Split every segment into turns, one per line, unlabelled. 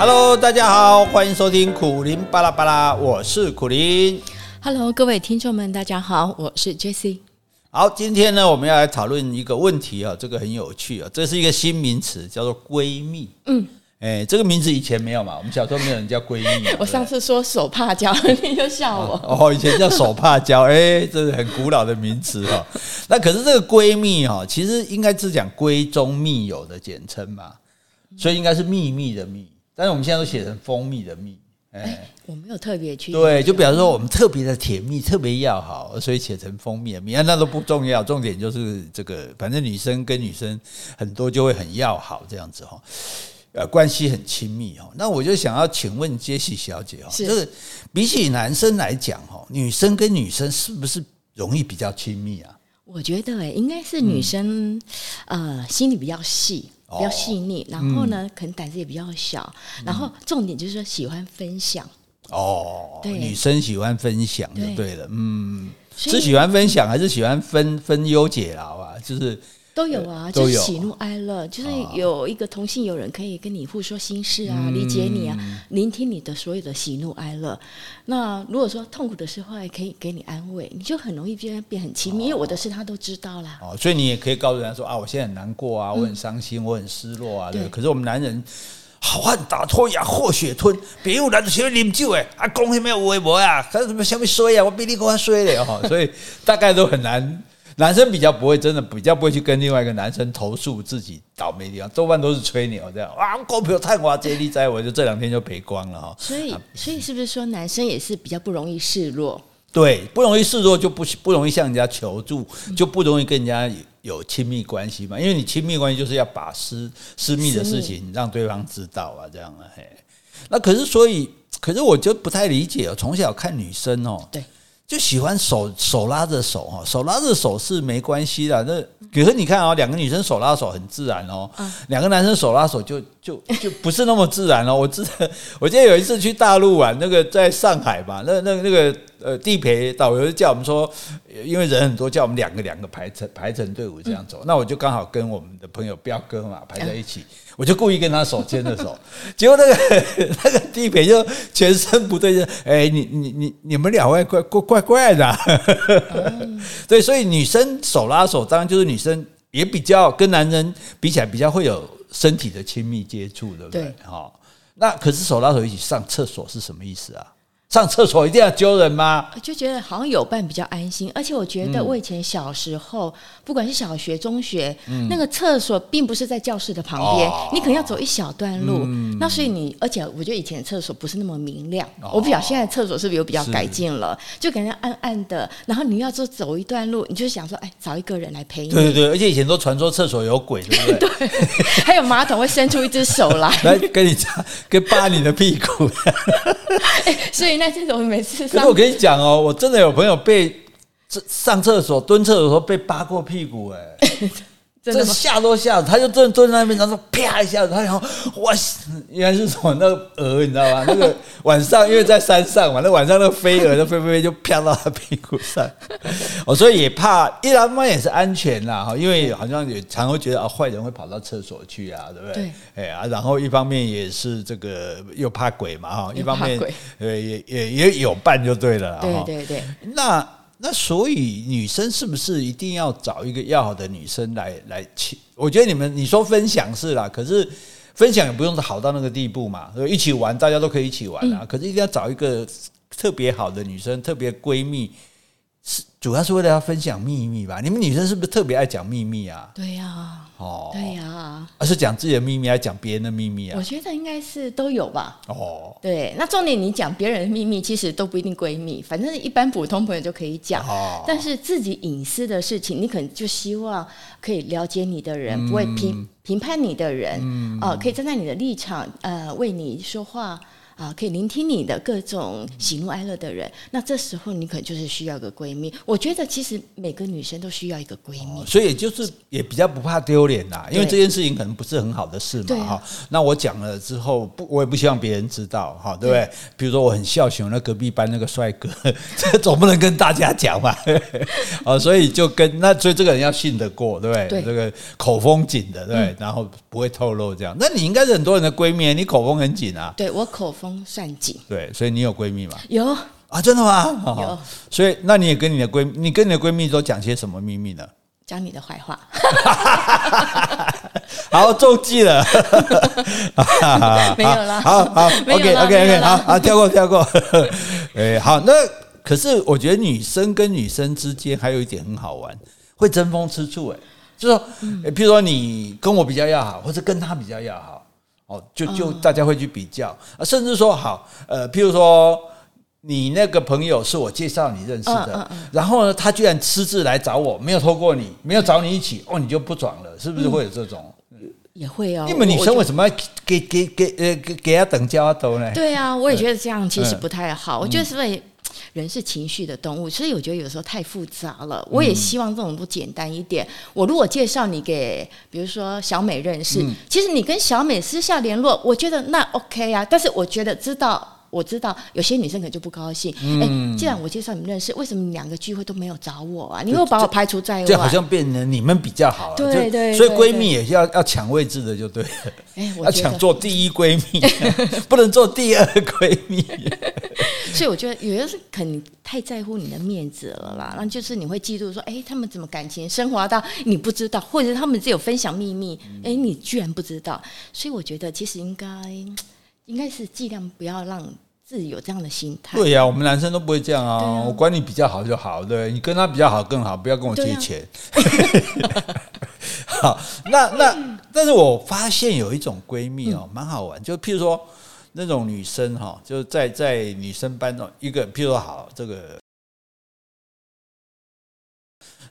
Hello，大家好，欢迎收听苦苓巴拉巴拉，我是苦苓。
Hello，各位听众们，大家好，我是 Jessie。
好，今天呢，我们要来讨论一个问题啊，这个很有趣啊，这是一个新名词，叫做闺蜜。嗯，哎，这个名字以前没有嘛？我们小时候没有人叫闺蜜。
我上次说手帕交，你就笑我。
哦，以前叫手帕交，哎，这是很古老的名词哈。那可是这个闺蜜哈，其实应该是讲闺中密友的简称嘛，所以应该是秘密的密。但是我们现在都写成蜂蜜的蜜，哎、欸，
我没有特别去
对，就比方说我们特别的甜蜜，特别要好，所以写成蜂蜜的蜜，那都不重要，重点就是这个，反正女生跟女生很多就会很要好这样子哈，呃，关系很亲密哈。那我就想要请问杰西小姐哈，是就是比起男生来讲哈，女生跟女生是不是容易比较亲密啊？
我觉得哎，应该是女生、嗯、呃心里比较细。比较细腻，然后呢，嗯、可能胆子也比较小，然后重点就是说喜欢分享。哦，对，
女生喜欢分享就对了，对嗯，是喜欢分享还是喜欢分分忧解劳啊？就是。
都有啊，就是喜怒哀乐，就是有一个同性友人可以跟你互说心事啊，理解你啊，聆听你的所有的喜怒哀乐。那如果说痛苦的时候，也可以给你安慰，你就很容易变变很亲密，因为我的事他都知道啦。
哦，所以你也可以告诉人家说啊，我现在很难过啊，我很伤心，我很失落啊。对。可是我们男人好汉打脱牙，或血吞，别有男子喜欢饮酒哎，啊，讲什么微博呀，他什么什么衰啊，我比你更衰嘞哈，所以大概都很难。男生比较不会，真的比较不会去跟另外一个男生投诉自己倒霉的地方，多半都是吹牛这样啊，股票太滑，接力在我就这两天就赔光了哈。
所以，所以是不是说男生也是比较不容易示弱？
对，不容易示弱就不不容易向人家求助，就不容易跟人家有亲密关系嘛。因为你亲密关系就是要把私私密的事情让对方知道啊，这样啊。嘿，那可是所以，可是我就不太理解哦。从小看女生哦，对。就喜欢手手拉着手哈，手拉着手是没关系的。那比如说你看啊，两个女生手拉手很自然哦，两个男生手拉手就就就不是那么自然哦。我记得我记得有一次去大陆玩，那个在上海吧，那那那个呃地陪导游叫我们说，因为人很多，叫我们两个两个排成排成队伍这样走。那我就刚好跟我们的朋友彪哥嘛排在一起。我就故意跟他手牵着手，结果那个 那个地陪就全身不对劲，哎，你你你你们两位怪怪怪怪的，对，所以女生手拉手，当然就是女生也比较跟男人比起来比较会有身体的亲密接触，对不对？好，那可是手拉手一起上厕所是什么意思啊？上厕所一定要揪人吗？
就觉得好像有伴比较安心，而且我觉得我以前小时候，嗯、不管是小学、中学，嗯、那个厕所并不是在教室的旁边，哦、你可能要走一小段路。嗯、那所以你，而且我觉得以前厕所不是那么明亮。哦、我不晓得现在厕所是不是有比较改进了，就感觉暗暗的。然后你要走走一段路，你就想说，哎，找一个人来陪你。
对对对，而且以前都传说厕所有鬼，对不对？对，
还有马桶会伸出一只手来，
来跟你擦，跟扒你的屁股。
哎，所以。那这种每次，
可是我跟你讲哦，我真的有朋友被上厕所蹲厕所的时候被扒过屁股，哎，这吓都吓，他就坐坐在那边，然后啪一下子，他然后哇，原来是什么那个鹅，你知道吗？那个晚上因为在山上嘛，那晚上那个飞蛾就飞飞飞就啪到他屁股上，哦，所以也怕，一来嘛也是安全啦哈，因为好像也常会觉得啊，坏人会跑到厕所去啊，对不对？对，哎啊，然后一方面也是这个又怕鬼嘛哈，一方面呃也也也有伴就对了，
对对对，
那。那所以女生是不是一定要找一个要好的女生来来去？我觉得你们你说分享是啦，可是分享也不用好到那个地步嘛。一起玩，大家都可以一起玩啊。可是一定要找一个特别好的女生，特别闺蜜，是主要是为了要分享秘密吧？你们女生是不是特别爱讲秘密啊？
对呀。哦，对呀，
而是讲自己的秘密，还是讲别人的秘密啊？
我觉得应该是都有吧。哦，对，那重点你讲别人的秘密，其实都不一定闺蜜，反正一般普通朋友就可以讲。哦，但是自己隐私的事情，你可能就希望可以了解你的人，嗯、不会评评判你的人，嗯，哦、呃，可以站在你的立场，呃，为你说话。啊，可以聆听你的各种喜怒哀乐的人。那这时候你可能就是需要一个闺蜜。我觉得其实每个女生都需要一个闺蜜，
哦、所以就是也比较不怕丢脸啦。因为这件事情可能不是很好的事嘛，哈、啊。那我讲了之后，不，我也不希望别人知道，哈，对不对？比如说我很孝顺那隔壁班那个帅哥，这总不能跟大家讲吧？啊，所以就跟那所以这个人要信得过，对不对？对，这个口风紧的，对，嗯、然后不会透露这样。那你应该是很多人的闺蜜，你口风很紧啊？
对，我口风算紧。
对，所以你有闺蜜吗？
有
啊，真的吗？
有。
所以那你也跟你的闺，你跟你的闺蜜都讲些什么秘密呢？
讲你的坏话。
好，中计了。
没有了。
好好，OK OK OK，好 好跳过跳过。哎，好，那可是我觉得女生跟女生之间还有一点很好玩，会争风吃醋。哎，就说，譬如说你跟我比较要好，或者跟他比较要好，哦，就就大家会去比较，甚至说好，呃，譬如说。你那个朋友是我介绍你认识的，然后呢，他居然私自来找我，没有透过你，没有找你一起，哦，你就不转了，是不是会有这种？
也会哦。
你们女生为什么要给给给呃给给他等交都呢？
对啊，我也觉得这样其实不太好。嗯、我觉得人是情绪的动物，所以我觉得有时候太复杂了。我也希望这种都简单一点。我如果介绍你给，比如说小美认识，嗯、其实你跟小美私下联络，我觉得那 OK 啊。但是我觉得知道。我知道有些女生可能就不高兴。哎、嗯，既然我介绍你们认识，为什么你两个聚会都没有找我啊？你又把我排除在外，
就好像变成你们比较好了。
对对，对，
所以闺蜜也是要要抢位置的，就对了。哎，要抢做第一闺蜜，不能做第二闺蜜。
所以我觉得有的是可能太在乎你的面子了啦。然后就是你会嫉妒说，哎，他们怎么感情升华到你不知道，或者是他们只有分享秘密，哎，你居然不知道。所以我觉得其实应该。应该是尽量不要让自己有这样的心态。
对呀、啊，我们男生都不会这样啊。啊我管你比较好就好，对，你跟他比较好更好，不要跟我借钱。啊、好，那那，但是我发现有一种闺蜜哦，蛮好玩，就譬如说那种女生哈，就在在女生班中一个，譬如说好这个，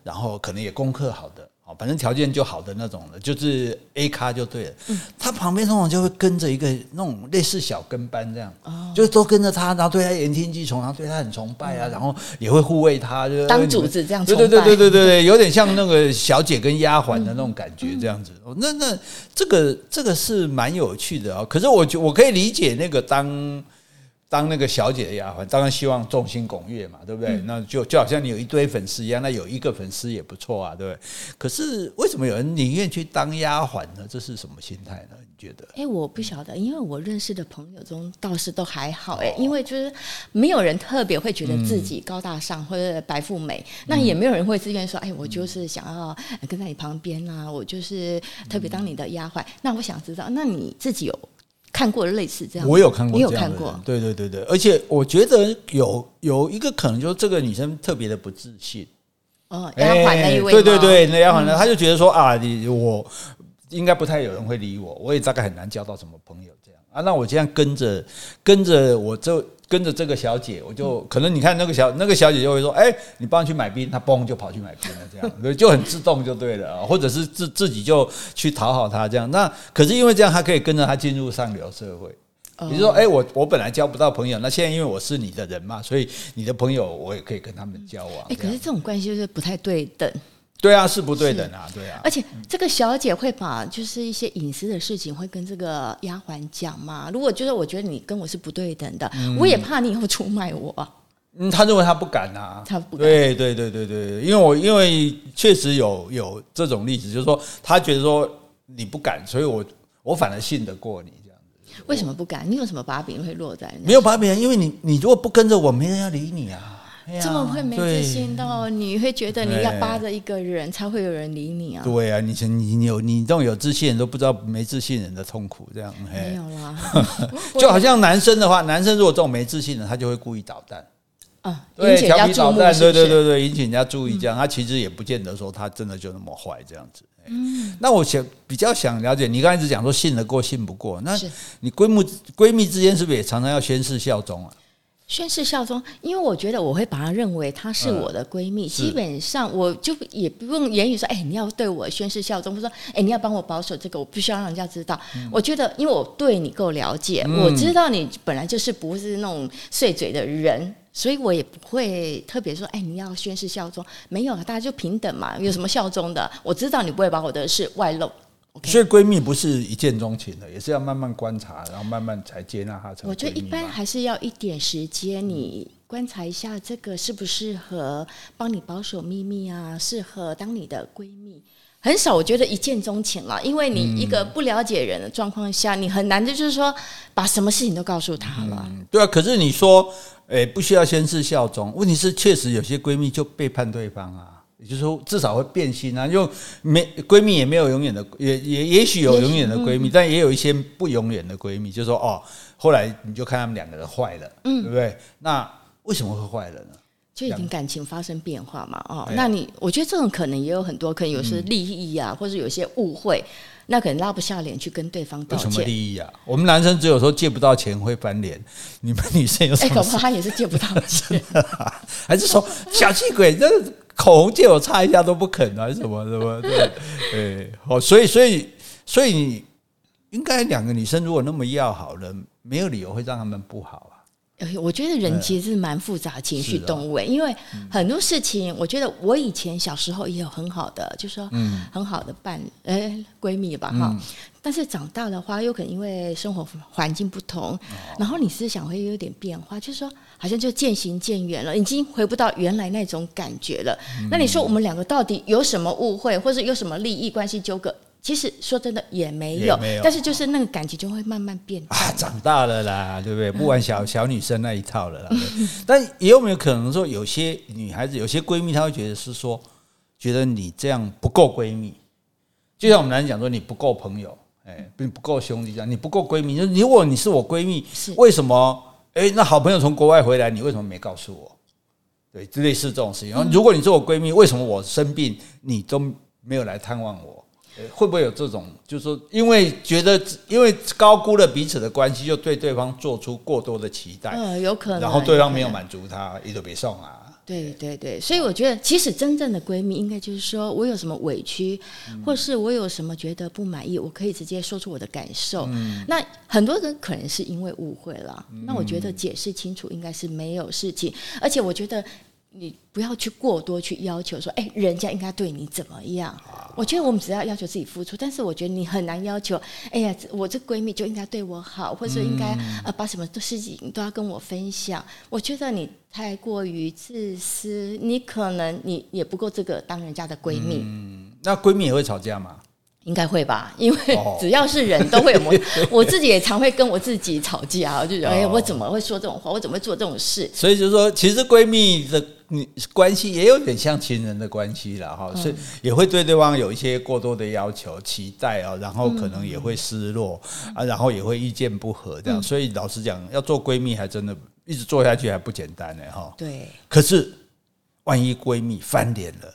然后可能也功课好的。反正条件就好的那种的，就是 A 咖就对了。嗯，他旁边通常就会跟着一个那种类似小跟班这样，哦，就都跟着他，然后对他言听计从，然后对他很崇拜啊，然后也会护卫他，就
当主子这样。
对对对对对对对，有点像那个小姐跟丫鬟的那种感觉这样子。那那这个这个是蛮有趣的啊。可是我觉我可以理解那个当。当那个小姐的丫鬟，当然希望众星拱月嘛，对不对？嗯、那就就好像你有一堆粉丝一样，那有一个粉丝也不错啊，对不对？可是为什么有人宁愿去当丫鬟呢？这是什么心态呢？你觉得？哎，我不晓得，因为我认识的朋友中倒是都还好哎，因为就是没有人特别会觉得自己高大上或者白富美，嗯、那也没有人会自愿说，哎，我就是想要跟在你旁边啊，我就是特别当你的丫鬟。嗯、那我想知道，那你自己有？看过类似这样，我有看过，你有看过？对对对对，而且我觉得有有一个可能，就是这个女生特别的不自信。哦，丫鬟那一位，对对对，那丫鬟呢，她就觉得说啊，你我应该不太有人会理我，我也大概很难交到什么朋友这样啊。那我这样跟着跟着我就。跟着这个小姐，我就可能你看那个小那个小姐就会说，哎，你帮她去买冰，她嘣就跑去买冰了，这样就很自动就对了，或者是自自己就去讨好她这样。那可是因为这样，她可以跟着她进入上流社会。比如说，哎，我我本来交不到朋友，那现在因为我是你的人嘛，所以你的朋友我也可以跟他们交往。哎，可是这种关系就是不太对等。对啊，是不对等啊，对啊。而且这个小姐会把就是一些隐私的事情会跟这个丫鬟讲嘛。如果就是我觉得你跟我是不对等的，嗯、我也怕你以后出卖我。嗯，他认为他不敢啊，他不敢。对对对对对，因为我因为确实有有这种例子，就是说他觉得说你不敢，所以我我反而信得过你这样子。为什么不敢？你有什么把柄会落在？没有把柄，因为你你如果不跟着我，没人要理你啊。这么会没自信到你会觉得你要扒着一个人才会有人理你啊？对啊，你你你有你这种有自信人都不知道没自信人的痛苦，这样没有啦。就好像男生的话，男生如果这种没自信的，他就会故意捣蛋啊，对，调皮捣蛋，对对对对，引起人家注意，这样他其实也不见得说他真的就那么坏，这样子。嗯，那我想比较想了解，你刚才一直讲说信得过信不过，那你闺蜜闺蜜之间是不是也常常要宣誓效忠啊？
宣誓效忠，因为我觉得我会把她认为她是我的闺蜜，嗯、基本上我就也不用言语说，哎，你要对我宣誓效忠，或者说，哎，你要帮我保守这个，我必须要让人家知道。嗯、我觉得，因为我对你够了解，嗯、我知道你本来就是不是那种碎嘴的人，所以我也不会特别说，哎，你要宣誓效忠，没有，大家就平等嘛，有什么效忠的？我知道你不会把我的事外露。
Okay. 所以闺蜜不是一见钟情的，也是要慢慢观察，然后慢慢才接纳她成。
我觉得一般还是要一点时间，你观察一下这个适不适合帮你保守秘密啊，适合当你的闺蜜。很少，我觉得一见钟情了，因为你一个不了解人的状况下，嗯、你很难的就是说把什么事情都告诉她了、
嗯。对啊，可是你说，诶、欸，不需要先是效忠，问题是确实有些闺蜜就背叛对方啊。也就是说，至少会变心啊，就没闺蜜也没有永远的，也也也许有永远的闺蜜，嗯、但也有一些不永远的闺蜜。就是说哦，后来你就看他们两个人坏了，嗯，对不对？那为什么会坏了呢？
就已经感情发生变化嘛，哦，那你我觉得这种可能也有很多，可能有些利益啊，嗯、或者有些误会。那可能拉不下脸去跟对方道歉。
什么利益啊？我们男生只有说借不到钱会翻脸，你们女生有什么？哎，
搞不好他也是借不到钱，
还是说小气鬼？这口红借我擦一下都不肯，还是什么什么？对，对，哦，所以所以所以你应该两个女生如果那么要好了，没有理由会让他们不好啊。
我觉得人其实是蛮复杂情绪动物，因为很多事情，我觉得我以前小时候也有很好的，就是说很好的伴诶闺蜜吧哈，但是长大的话，又可能因为生活环境不同，然后你思想会有点变化，就是说好像就渐行渐远了，已经回不到原来那种感觉了。那你说我们两个到底有什么误会，或者有什么利益关系纠葛？其实说真的也没有，但是就是那个感情就会慢慢变淡。
啊，长大了啦，对不对？不玩小小女生那一套了啦。但也有没有可能说，有些女孩子，有些闺蜜，她会觉得是说，觉得你这样不够闺蜜。就像我们男人讲说，你不够朋友，哎，不不够兄弟这样，你不够闺蜜。就如果你是我闺蜜，是为什么？哎，那好朋友从国外回来，你为什么没告诉我？对，类似这种事情。如果你是我闺蜜，为什么我生病你都没有来探望我？会不会有这种，就是说，因为觉得因为高估了彼此的关系，就对对方做出过多的期待，
嗯，有可能，
然后对方没有满足他，也就别送啊。
对对对，所以我觉得，其实真正的闺蜜，应该就是说我有什么委屈，或是我有什么觉得不满意，我可以直接说出我的感受。嗯，那很多人可能是因为误会了，那我觉得解释清楚应该是没有事情，而且我觉得。你不要去过多去要求说，哎，人家应该对你怎么样？我觉得我们只要要求自己付出，但是我觉得你很难要求，哎呀，我这闺蜜就应该对我好，或者说应该呃把什么事情都要跟我分享。我觉得你太过于自私，你可能你也不够这个当人家的闺蜜。
嗯，那闺蜜也会吵架吗？
应该会吧，因为 只要是人都会有摩擦。我自己也常会跟我自己吵架，就觉得哎，我怎么会说这种话？我怎么会做这种事？
所以就是说，其实闺蜜的你关系也有点像情人的关系了哈，所以也会对对方有一些过多的要求、期待啊，然后可能也会失落啊，然后也会意见不合这样。所以老实讲，要做闺蜜还真的一直做下去还不简单呢哈。
对。
可是万一闺蜜翻脸了？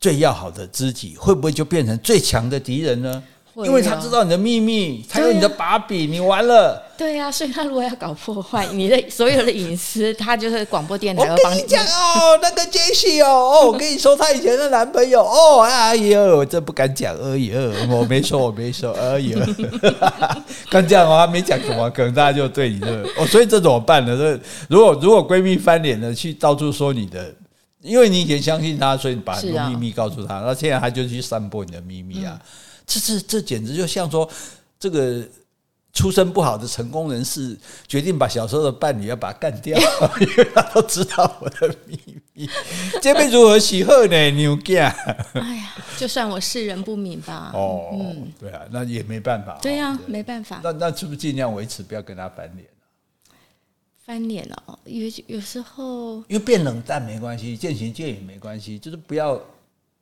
最要好的知己会不会就变成最强的敌人呢？因为他知道你的秘密，他有你的把柄，你完了。
对呀，所以他如果要搞破坏你的所有的隐私，他就是广播电台。
我跟你讲哦，那个杰西哦，哦，我跟你说，他以前的男朋友哦，哎呦，我真不敢讲，哎呦，我没说，我没说，哎呦，刚这样哦，他没讲什么，可能大家就对你的哦，所以这怎么办呢？这如果如果闺蜜翻脸了，去到处说你的。因为你以前相信他，所以你把很多秘密告诉他，那、啊、现在他就去散播你的秘密啊！嗯、这这这简直就像说，这个出身不好的成功人士决定把小时候的伴侣要把他干掉，因为他都知道我的秘密，这辈子如何喜贺呢？牛干！
哎呀，就算我世人不明吧。
哦，嗯，对啊，那也没办法。
对呀、啊，没办法。
那那是不是尽量维持，不要跟他翻脸？
翻脸了，有有时候，
因为变冷淡没关系，渐行渐远没关系，就是不要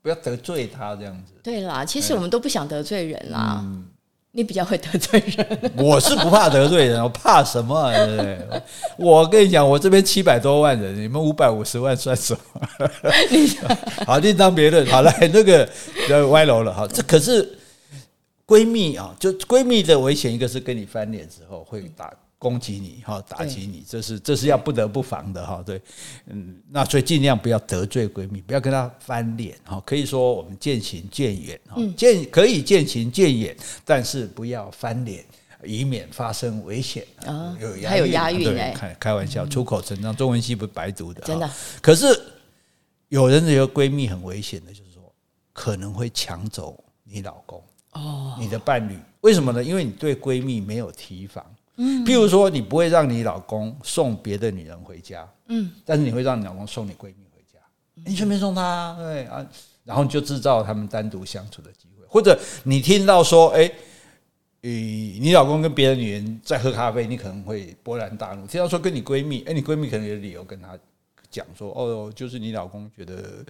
不要得罪他这样子。
对啦，其实我们都不想得罪人啦。嗯，你比较会得罪人，
我是不怕得罪人，我怕什么啊？对不对？我跟你讲，我这边七百多万人，你们五百五十万算什么？好，另当别论。好了，那个要歪楼了。好，这可是闺蜜啊，就闺蜜的危险，一个是跟你翻脸之后会打。攻击你哈，打击你，这是这是要不得不防的哈。对，嗯，那所以尽量不要得罪闺蜜，不要跟她翻脸哈。可以说我们渐行渐远哈，渐可以渐行渐远，但是不要翻脸，以免发生危险啊。有
还有押韵
哎，开开玩笑，出口成章，中文系不是白读的，
真的。
可是有人觉得闺蜜很危险的，就是说可能会抢走你老公哦，你的伴侣。为什么呢？因为你对闺蜜没有提防。譬如说，你不会让你老公送别的女人回家，嗯，但是你会让你老公送你闺蜜回家，你顺便送她，对啊，然后就制造他们单独相处的机会，或者你听到说，哎，你老公跟别的女人在喝咖啡，你可能会勃然大怒。听到说跟你闺蜜，哎，你闺蜜可能有理由跟她讲说，哦，就是你老公觉得，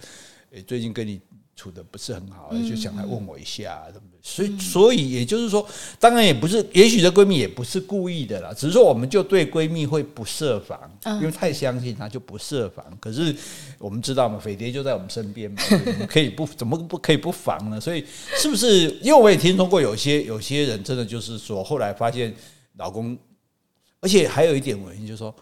哎，最近跟你。处的不是很好，就想来问我一下，对不对？所以，所以也就是说，当然也不是，也许这闺蜜也不是故意的啦，只是说我们就对闺蜜会不设防，因为太相信她就不设防。可是我们知道嘛，匪谍就在我们身边嘛，可以不怎么不可以不防呢？所以是不是？因为我也听说过有些有些人真的就是说，后来发现老公，而且还有一点原因就是说，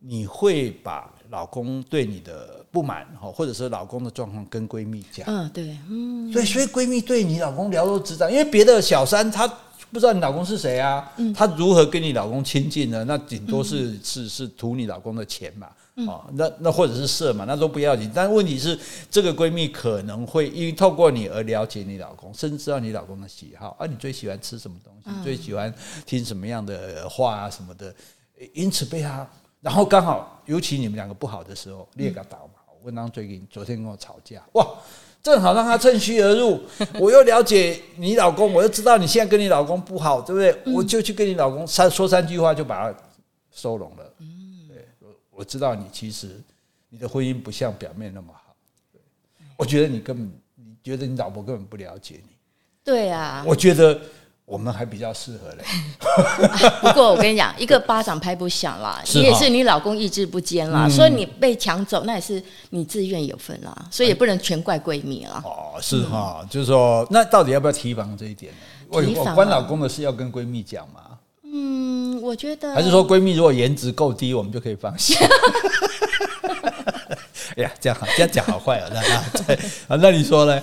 你会把老公对你的。不满哈，或者是老公的状况跟闺蜜讲，
嗯，对，嗯，
所以，所以闺蜜对你老公了如指掌，因为别的小三她不知道你老公是谁啊，她如何跟你老公亲近呢？那顶多是是是图你老公的钱嘛，哦，那那或者是色嘛，那都不要紧。但问题是，这个闺蜜可能会因为透过你而了解你老公，甚至知道你老公的喜好，啊，你最喜欢吃什么东西，最喜欢听什么样的话啊什么的，因此被他，然后刚好尤其你们两个不好的时候，列个倒嘛。问当最近昨天跟我吵架，哇，正好让他趁虚而入。我又了解你老公，我又知道你现在跟你老公不好，对不对？嗯、我就去跟你老公三说三句话，就把他收拢了。嗯，对，我我知道你其实你的婚姻不像表面那么好。对，我觉得你根本你觉得你老婆根本不了解你。
对啊，
我觉得。我们还比较适合嘞，
不过我跟你讲，一个巴掌拍不响啦，你也是你老公意志不坚啦，所以你被抢走，那也是你自愿有份啦，所以也不能全怪闺蜜啦。
哦，是哈，就是说，那到底要不要提防这一点呢？我关老公的事要跟闺蜜讲吗？
嗯，我觉得还
是说闺蜜如果颜值够低，我们就可以放心。哎呀，这样好，这样讲好坏啊！那那那你说呢？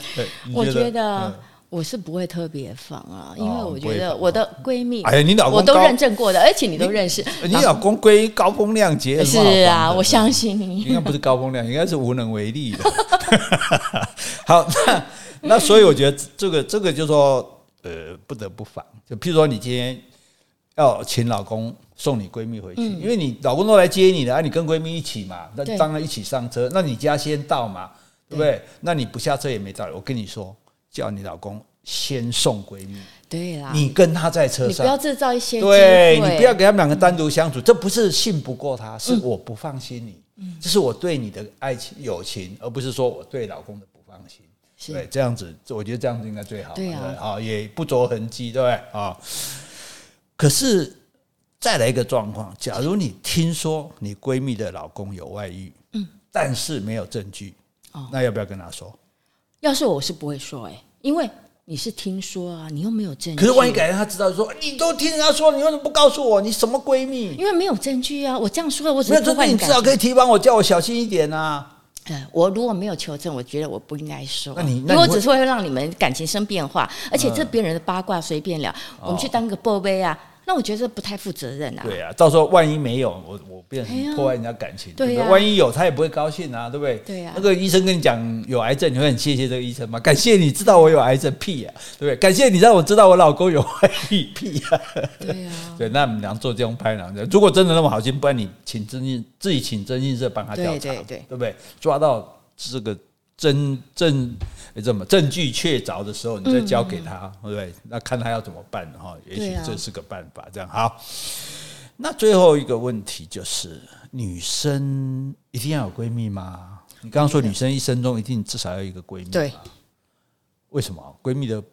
我觉得。我是不会特别防啊，因为我觉得我的闺蜜，
哎呀，你老公
我都认证过的，而且你都认识。
你老公归高风亮节，
是啊，我相信你。
应该不是高风亮，应该是无能为力的。好，那那所以我觉得这个这个就是说，呃，不得不防。就譬如说，你今天要请老公送你闺蜜回去，因为你老公都来接你了，啊，你跟闺蜜一起嘛，那当然一起上车，那你家先到嘛，对不对？那你不下车也没道理。我跟你说。叫你老公先送闺蜜，
对啦，
你跟他在车上，
你不要制造一些，
对你不要给他们两个单独相处，这不是信不过他，是我不放心你，嗯。这是我对你的爱情友情，而不是说我对老公的不放心。对，这样子，我觉得这样子应该最好，对啊，也不着痕迹，对不对？啊？可是再来一个状况，假如你听说你闺蜜的老公有外遇，嗯，但是没有证据，那要不要跟他说？
要是我是不会说哎。因为你是听说啊，你又没有证据。
可是万一改天他知道说，你都听人家说，你为什么不告诉我？你什么闺蜜？
因为没有证据啊！我这样说，我只是说
你至少可以提防我，叫我小心一点啊。
我如果没有求证，我觉得我不应该说。那你，因为我只是会让你们感情生变化，而且这边人的八卦随便聊，我们去当个波杯啊。那我觉得这不太负责任啊。
对啊，到时候万一没有，我我变成破坏人家感情，对不对？万一有，他也不会高兴啊，对不对？对啊。那个医生跟你讲有癌症，你会很谢谢这个医生吗？感谢你知道我有癌症，屁呀，对不对？感谢你让我知道我老公有外遇，屁呀。对啊。对，那我们俩做这种拍档的，如果真的那么好心，不然你请征信，自己请征信社帮他调查，对对对，对不对？抓到这个。真证怎么证据确凿的时候，你再交给他，对不对？那看他要怎么办哈？也许这是个办法。这样好。那最后一个问题就是：女生一定要有闺蜜吗？你刚刚说女生一生中一定至少要一个闺蜜，对？为什么？闺蜜的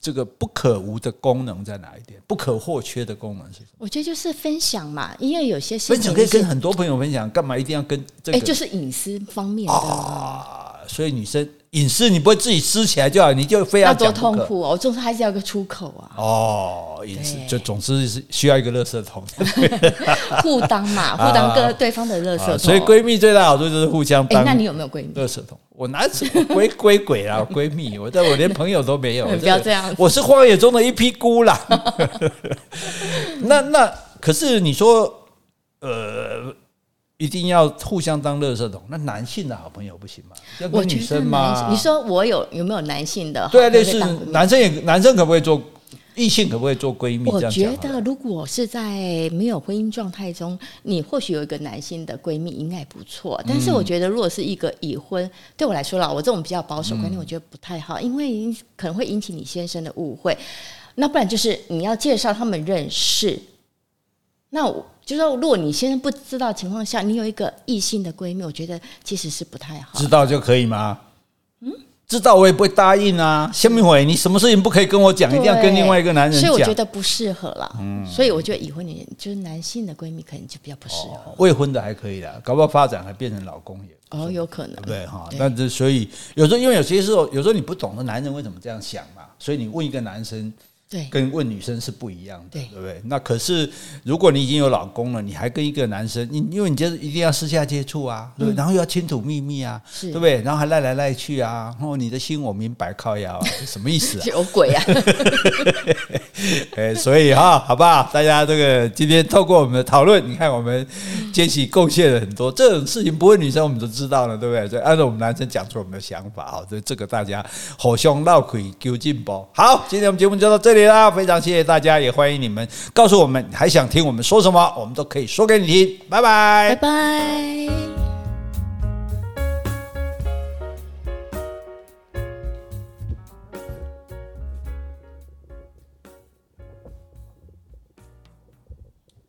这个不可无的功能在哪一点？不可或缺的功能是什么？
我觉得就是分享嘛，因为有些事情
分享可以跟很多朋友分享，干嘛一定要跟这个？
哎，就是隐私方面的啊。
所以女生隐私你不会自己撕起来就好，你就非要讲
多痛苦哦！我总是还是要个出口啊。
哦，隐私就总之是需要一个垃圾桶，
互当嘛，互当个对方的垃圾桶。
所以闺蜜最大好处就是互相当。
那你有没有闺蜜？
垃圾桶，我哪什么闺闺鬼啊？闺蜜，我但我连朋友都没有。
不要这样，
我是荒野中的一匹孤狼。那那可是你说，呃。一定要互相当垃圾桶，那男性的好朋友不行吗？要跟女生吗？
你说我有有没有男性的？
对啊，类似男生也男生可不可以做异性？可不可以做闺蜜？
我觉得如果是在没有婚姻状态中，你或许有一个男性的闺蜜应该不错。但是我觉得如果是一个已婚，对我来说啦，我这种比较保守观念，我觉得不太好，因为可能会引起你先生的误会。那不然就是你要介绍他们认识，那我。就是说，如果你先生不知道情况下，你有一个异性的闺蜜，我觉得其实是不太好。
知道就可以吗？嗯，知道我也不会答应啊。下面回你什么事情不可以跟我讲，一定要跟另外一个男人讲。
所以我觉得不适合了。嗯，所以我觉得已婚女人就是男性的闺蜜，可能就比较不适合。哦。
未婚的还可以啦，搞不好发展还变成老公也
哦，有可能
对不对哈？但是所以有时候因为有些时候有时候你不懂得男人为什么这样想嘛，所以你问一个男生。
对，
跟问女生是不一样的，对，对不对？那可是如果你已经有老公了，你还跟一个男生，你因为你就是一定要私下接触啊，对不对？然后又要清楚秘密啊，对不对？然后还赖来赖去啊，然后你的心我明白，靠呀啊，什么意思啊？
有鬼啊！
哎，所以哈，好不好？大家这个今天透过我们的讨论，你看我们杰西贡献了很多这种事情，不问女生我们都知道了，对不对？所以按照我们男生讲出我们的想法啊，所以这个大家互相闹鬼究竟不。好，今天我们节目就到这里。非常谢谢大家，也欢迎你们告诉我们还想听我们说什么，我们都可以说给你听。拜拜，
拜拜。